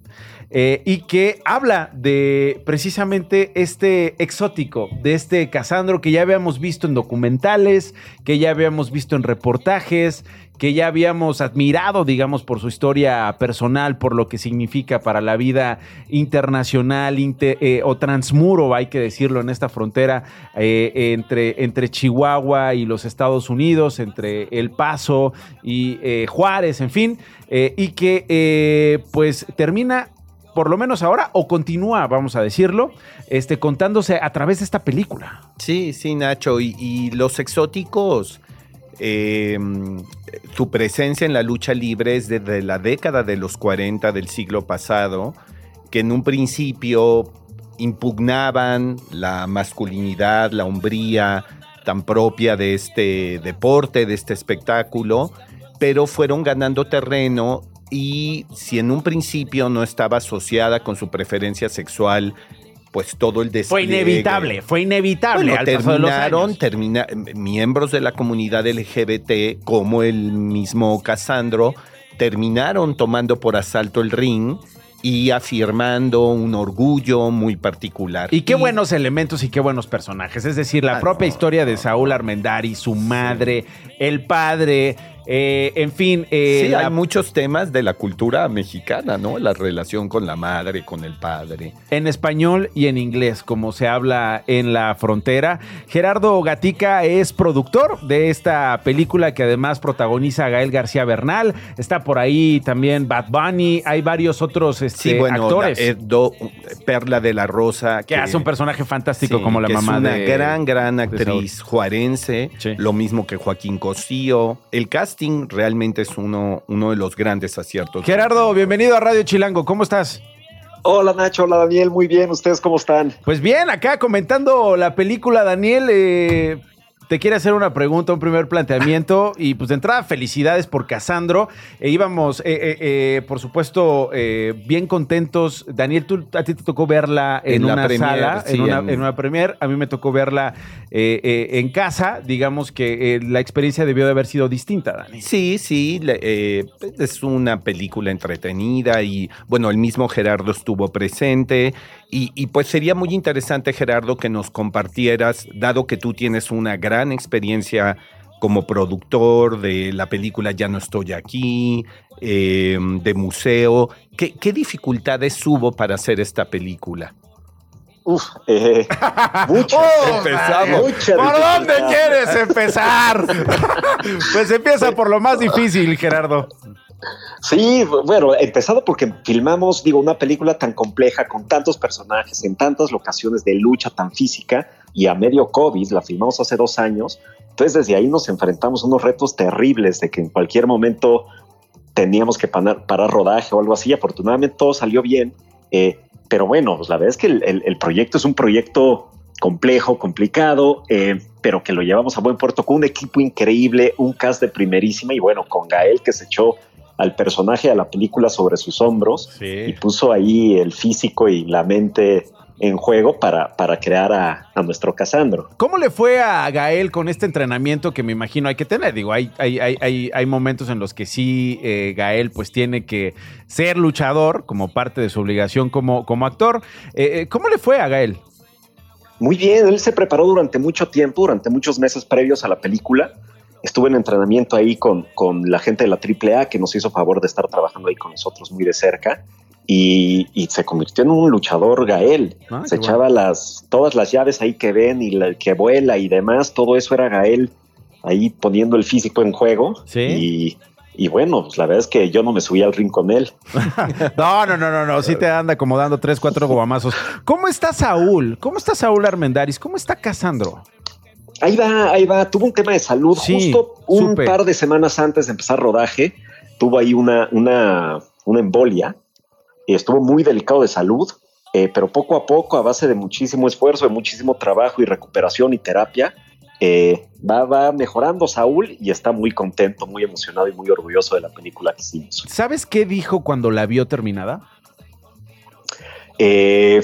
eh, y que habla de precisamente este exótico, de este Casandro que ya habíamos visto en documentales, que ya habíamos visto en reportajes, que ya habíamos admirado, digamos, por su historia personal, por lo que significa para la vida internacional inte- eh, o transmuro, hay que decirlo, en esta frontera eh, entre, entre Chihuahua y los Estados Unidos, entre El Paso y Juárez, en fin, y que pues termina por lo menos ahora, o continúa, vamos a decirlo, este, contándose a través de esta película. Sí, sí, Nacho. Y, los exóticos, eh, su presencia en la lucha libre es desde la década de los 40 del siglo pasado, que en un principio impugnaban la masculinidad, la hombría tan propia de este deporte, de este espectáculo, pero fueron ganando terreno y si en un principio no estaba asociada con su preferencia sexual, pues todo el Fue despliegue. inevitable, fue inevitable Bueno, al paso de los terminaron, años. termina, miembros de la comunidad LGBT, como el mismo Casandro, terminaron tomando por asalto el ring y afirmando un orgullo muy particular. Y qué buenos elementos y qué buenos personajes. Es decir, la Ah, propia historia de Saúl Armendari, su madre, el padre, eh, en fin. eh, sí, la- hay muchos temas de la cultura mexicana, ¿no? La relación con la madre, con el padre. en español y en inglés, como se habla en la frontera. Gerardo Gatica es productor de esta película que además protagoniza a Gael García Bernal. Está por ahí también Bad Bunny. Hay varios otros este, Sí, bueno, actores. Perla de la Rosa. que hace un personaje fantástico Sí, como la que mamá es una de gran, gran actriz juarense, lo mismo que Joaquín Cosío. El casting realmente es uno, uno de los grandes aciertos. Gerardo, bienvenido a Radio Chilango. ¿Cómo estás? Hola Nacho, hola Daniel, muy bien, ¿ustedes cómo están? Pues bien, acá comentando la película, Daniel, eh, te quiere hacer una pregunta, un primer planteamiento. Y pues de entrada, felicidades por Casandro. E íbamos, eh, eh, eh, por supuesto, eh, bien contentos. Daniel, tú, a ti te tocó verla en, una premier, sala, sí, en, una, en- en una premier. A mí me tocó verla eh, eh, en casa. Digamos que eh, la experiencia debió de haber sido distinta, Dani. Sí, sí, le- eh, es una película entretenida y bueno, el mismo Gerardo estuvo presente y, y, pues sería muy interesante Gerardo que nos compartieras, dado que tú tienes una gran experiencia como productor de la película Ya no estoy aquí, eh, de museo, ¿qué, qué dificultades hubo para hacer esta película? Uf, eh, muchas. Empezamos. Mucha ¿Por dónde quieres empezar? pues empieza por lo más difícil, Gerardo. Sí, bueno, empezado porque filmamos, digo, una película tan compleja, con tantos personajes, en tantas locaciones de lucha tan física y a medio COVID, la filmamos hace dos años. Entonces desde ahí nos enfrentamos a unos retos terribles de que en cualquier momento teníamos que parar, parar rodaje o algo así. Afortunadamente todo salió bien. Eh, pero bueno, pues la verdad es que el, el- el proyecto es un proyecto complejo, complicado, eh, pero que lo llevamos a buen puerto con un equipo increíble, un cast de primerísima y bueno, con Gael que se echó al personaje, a la película sobre sus hombros y puso ahí el físico y la mente en juego para, para crear a, a nuestro Casandro. ¿Cómo le fue a Gael con este entrenamiento que me imagino hay que tener? Digo, hay, hay, hay, hay, hay momentos en los que sí eh, Gael pues tiene que ser luchador como parte de su obligación como, como actor. Eh, eh, ¿Cómo le fue a Gael? Muy bien, él se preparó durante mucho tiempo, durante muchos meses previos a la película. Estuve en entrenamiento ahí con, con la gente de la AAA que nos hizo favor de estar trabajando ahí con nosotros muy de cerca y, y se convirtió en un luchador Gael. Ah, se echaba las, todas las llaves ahí que ven y la, que vuela y demás, todo eso era Gael ahí poniendo el físico en juego. Y, y bueno, pues la verdad es que yo no me subí al ring con él. No, no, no, no, no. Sí te anda acomodando tres, cuatro guamazos. ¿Cómo está Saúl? ¿Cómo está Saúl Armendaris? ¿Cómo está Casandro? Ahí va, ahí va. Tuvo un tema de salud Sí, justo un supe. par de semanas antes de empezar rodaje. Tuvo ahí una, una, una embolia y estuvo muy delicado de salud, eh, pero poco a poco, a base de muchísimo esfuerzo, de muchísimo trabajo y recuperación y terapia, eh, va, va mejorando Saúl y está muy contento, muy emocionado y muy orgulloso de la película que hicimos. ¿Sabes qué dijo cuando la vio terminada? Eh,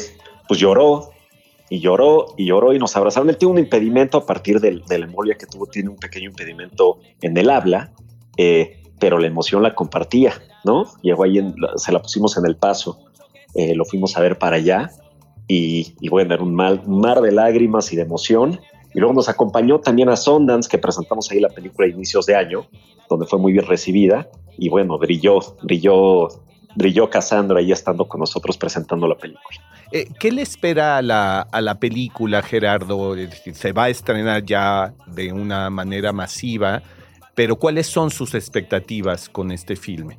pues lloró y lloró y lloró y nos abrazaron. Él tiene un impedimento a partir del, de la embolia que tuvo, tiene un pequeño impedimento en el habla, eh, pero la emoción la compartía, ¿no? Llegó ahí, en se la pusimos en el paso, eh, lo fuimos a ver para allá y, y bueno, era un, mal, mar de lágrimas y de emoción. Y luego nos acompañó también a Sundance, que presentamos ahí la película a inicios de año, donde fue muy bien recibida. Y bueno, brilló, brilló, brilló Cassandra ahí estando con nosotros presentando la película. Eh, ¿Qué le espera a la, a la película, Gerardo? Decir, Se va a estrenar ya de una manera masiva, pero ¿cuáles son sus expectativas con este filme?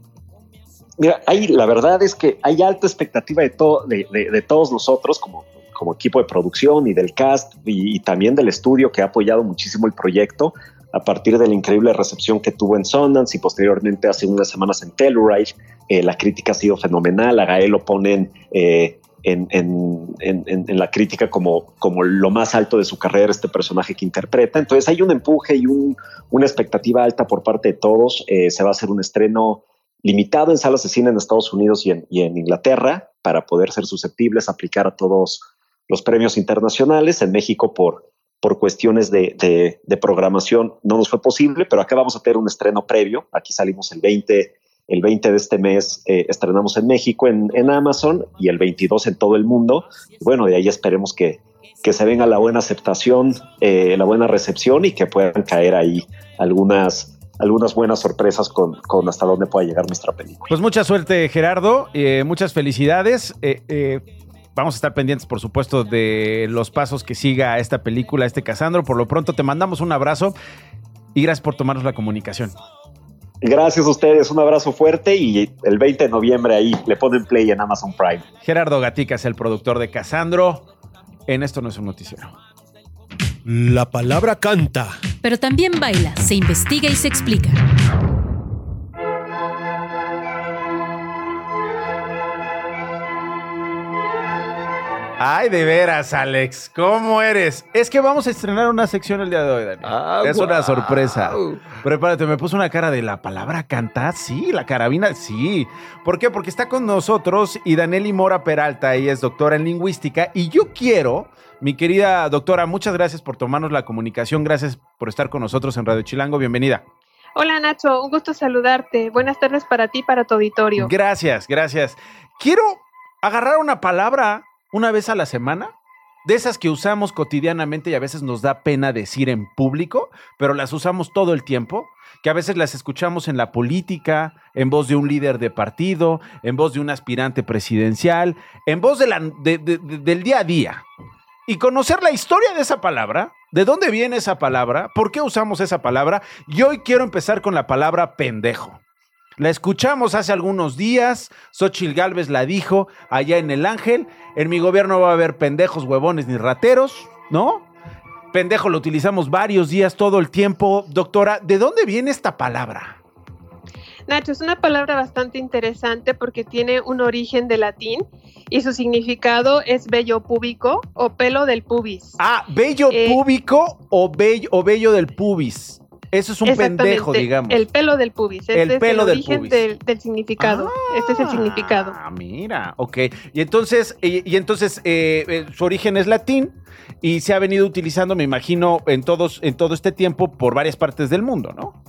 Mira, hay, la verdad es que hay alta expectativa de, to- de, de- de todos nosotros como, como equipo de producción y del cast y, también del estudio que ha apoyado muchísimo el proyecto a partir de la increíble recepción que tuvo en Sundance y posteriormente hace unas semanas en Telluride. Eh, la crítica ha sido fenomenal, a Gael lo ponen eh, en, en- en- en- la crítica como, como lo más alto de su carrera, este personaje que interpreta. Entonces hay un empuje y un- una expectativa alta por parte de todos. Eh, se va a hacer un estreno limitado en salas de cine en Estados Unidos y en, y en Inglaterra para poder ser susceptibles a aplicar a todos los premios internacionales. En México, por, por cuestiones de, de- de programación, no nos fue posible, pero acá vamos a tener un estreno previo. Aquí salimos el 20, el 20 de este mes, eh, estrenamos en México, en, en Amazon, y el 22 en todo el mundo. Bueno, de ahí esperemos que, que se venga la buena aceptación, eh, la buena recepción y que puedan caer ahí algunas algunas buenas sorpresas con, con hasta dónde pueda llegar nuestra película. Pues mucha suerte, Gerardo. eh, muchas felicidades. Eh, eh, vamos a estar pendientes, por supuesto, de los pasos que siga esta película, este Casandro. Por lo pronto, te mandamos un abrazo y gracias por tomarnos la comunicación. Gracias a ustedes, un abrazo fuerte y el 20 de noviembre ahí le ponen play en Amazon Prime. Gerardo Gatica es el productor de Casandro. En esto no es un noticiero. La palabra canta. Pero también baila, se investiga y se explica. Ay, de veras, Alex, ¿cómo eres? Es que vamos a estrenar una sección el día de hoy, Dani. es una sorpresa. Prepárate, me puso una cara de la palabra cantar. Sí, la carabina, sí. ¿Por qué? Porque está con nosotros y Daneli Mora Peralta, ella es doctora en lingüística y yo quiero, mi querida doctora, muchas gracias por tomarnos la comunicación, gracias por estar con nosotros en Radio Chilango, bienvenida. Hola Nacho, un gusto saludarte. Buenas tardes para ti y para tu auditorio. Gracias, gracias. Quiero agarrar una palabra una vez a la semana, de esas que usamos cotidianamente y a veces nos da pena decir en público, pero las usamos todo el tiempo, que a veces las escuchamos en la política, en voz de un líder de partido, en voz de un aspirante presidencial, en voz del día a día. Y conocer la historia de esa palabra, de dónde viene esa palabra, por qué usamos esa palabra. Y hoy quiero empezar con la palabra pendejo. La escuchamos hace algunos días, Xochil Gálvez la dijo allá en El Ángel, en mi gobierno va a haber pendejos, huevones ni rateros, ¿no? Pendejo lo utilizamos varios días, todo el tiempo. Doctora, ¿de dónde viene esta palabra? Nacho, es una palabra bastante interesante porque tiene un origen de latín y su significado es vello púbico o pelo del pubis. Ah, vello Eh, púbico o vello, o vello del pubis. Eso es un pendejo, digamos. El pelo del pubis. El Este pelo es del el origen pubis. del, del significado. este es el significado. Ah, mira, ok. Y entonces, y, y entonces eh, eh, su origen es latín y se ha venido utilizando, me imagino, en todos, en todo este tiempo por varias partes del mundo, ¿no?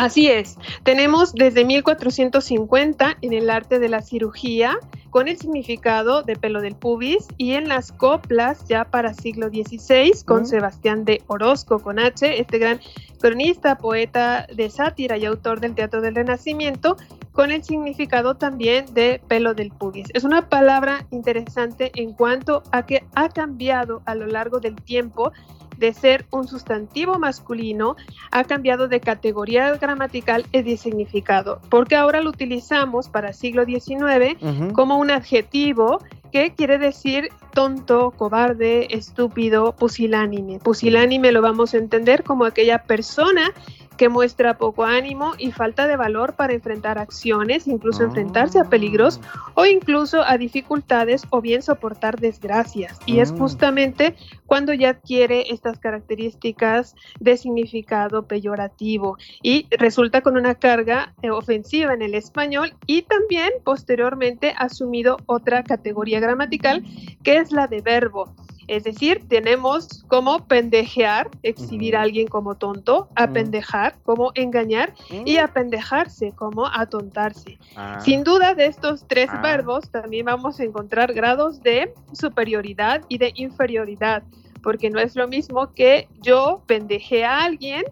Así es. Tenemos desde 1450 en el arte de la cirugía con el significado de pelo del pubis y en las coplas ya para siglo XVI con Mm. Sebastián de Orozco con H, este gran cronista, poeta de sátira y autor del teatro del Renacimiento con el significado también de pelo del pubis. Es una palabra interesante en cuanto a que ha cambiado a lo largo del tiempo de ser un sustantivo masculino ha cambiado de categoría gramatical y de significado, porque ahora lo utilizamos para siglo XIX como un adjetivo que quiere decir tonto, cobarde, estúpido, pusilánime. Pusilánime lo vamos a entender como aquella persona que muestra poco ánimo y falta de valor para enfrentar acciones, incluso enfrentarse a peligros o incluso a dificultades o bien soportar desgracias. Y es Mm. justamente cuando ya adquiere estas características de significado peyorativo y resulta con una carga eh, ofensiva en el español y también posteriormente ha asumido otra categoría gramatical que es la de verbo. Es decir, tenemos como pendejear, exhibir a alguien como tonto, apendejar, como engañar y apendejarse, como atontarse. Sin duda de estos tres Ah. verbos también vamos a encontrar grados de superioridad y de inferioridad, porque no es lo mismo que yo pendeje a alguien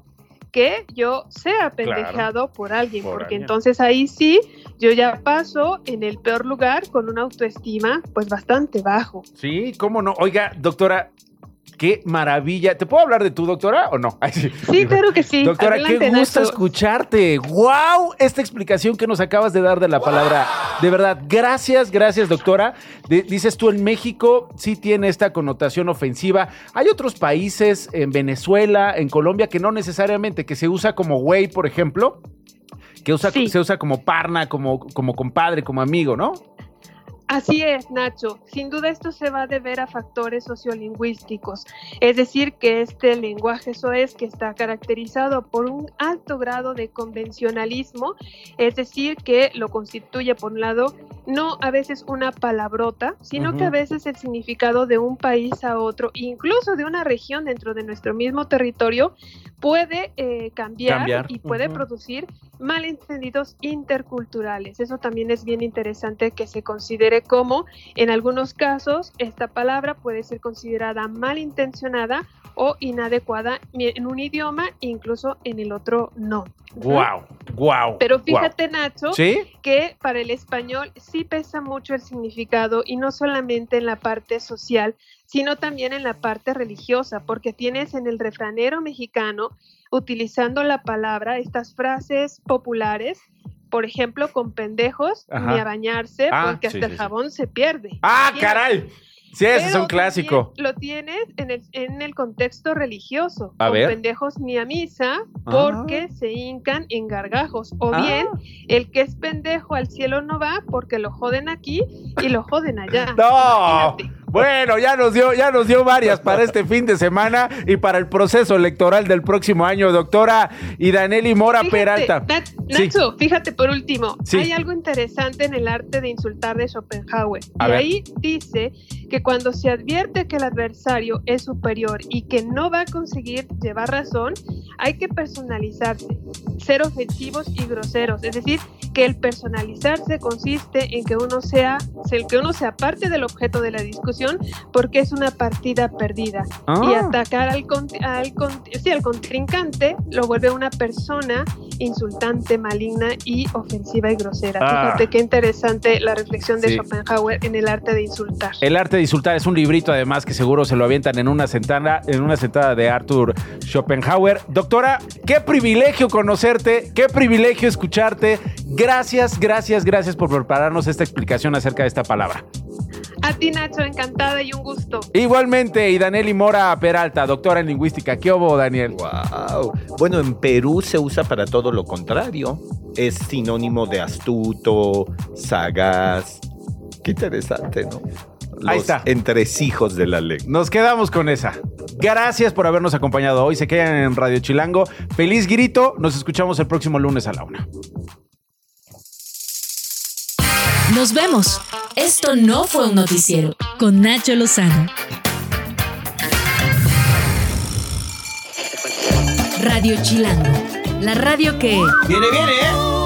que yo sea pendejado por alguien, por porque alguien. entonces ahí sí yo ya paso en el peor lugar con una autoestima pues bastante bajo. Sí, cómo no. Oiga, doctora, qué maravilla. ¿Te puedo hablar de tu doctora o no? Ay, sí. Sí, claro que sí. Doctora, Adelante, qué gusto Nacho. escucharte. ¡Wow! Esta explicación que nos acabas de dar de la palabra. De verdad, gracias, gracias, doctora. De- dices tú, en México sí tiene esta connotación ofensiva. Hay otros países, en Venezuela, en Colombia, que no necesariamente, que se usa como güey, por ejemplo, que usa, se usa como parna, como, como compadre, como amigo, ¿no? Así es, Nacho. Sin duda esto se va a deber a factores sociolingüísticos, es decir, que este lenguaje soez que está caracterizado por un alto grado de convencionalismo, es decir, que lo constituye por un lado no a veces una palabrota, sino que a veces el significado de un país a otro, incluso de una región dentro de nuestro mismo territorio, puede eh, cambiar, Cambiar, y puede producir malentendidos interculturales. Eso también es bien interesante que se considere como, en algunos casos, esta palabra puede ser considerada malintencionada o inadecuada en un idioma, incluso en el otro no. ¡Wow! ¡Wow! Pero fíjate, Nacho, ¿Sí? Que para el español sí pesa mucho el significado y no solamente en la parte social, sino también en la parte religiosa, porque tienes en el refranero mexicano, utilizando la palabra, estas frases populares, por ejemplo, con pendejos, Ajá. ni a bañarse, Ah, porque sí, hasta sí, el sí. jabón se pierde. ¡Ah, caray! Sí, ese es un clásico. Lo tienes en el, en el contexto religioso. A ver. pendejos ni a misa Ah. porque se hincan en gargajos. O Ah. bien, el que es pendejo al cielo no va porque lo joden aquí y lo joden allá. ¡No! Bueno, ya nos dio, ya nos dio varias para este fin de semana y para el proceso electoral del próximo año, doctora y Daneli Mora Fíjate, Peralta. Sí. Nacho, fíjate por último, Sí. hay algo interesante en el arte de insultar de Schopenhauer. A y ver. ahí dice que cuando se advierte que el adversario es superior y que no va a conseguir llevar razón, hay que personalizarse, ser ofensivos y groseros. Es decir, que el personalizarse consiste en que uno sea, el que uno sea parte del objeto de la discusión porque es una partida perdida. Ah. Y atacar al, con- al con- sí, al contrincante lo vuelve una persona insultante, maligna y ofensiva y grosera. Ah. Fíjate qué interesante la reflexión de Sí. Schopenhauer en el arte de insultar. El arte de insultar es un librito además que seguro se lo avientan en una sentada, en una sentada de Arthur Schopenhauer. Doctora, qué privilegio conocerte, qué privilegio escucharte. Gracias, gracias, gracias por prepararnos esta explicación acerca de esta palabra. A ti, Nacho, encantada y un gusto. Igualmente, y Daniel Mora Peralta, doctora en lingüística. ¿Qué hubo, Daniel? Wow. Bueno, en Perú se usa para todo lo contrario. Es sinónimo de astuto, sagaz. Qué interesante, ¿no? Los Ahí está. entresijos de la lengua. Nos quedamos con esa. Gracias por habernos acompañado hoy. Se quedan en Radio Chilango. Feliz grito. Nos escuchamos el próximo lunes a la una. Nos vemos. Esto no fue un noticiero con Nacho Lozano. Radio Chilango, la radio que... Viene, viene, ¿eh?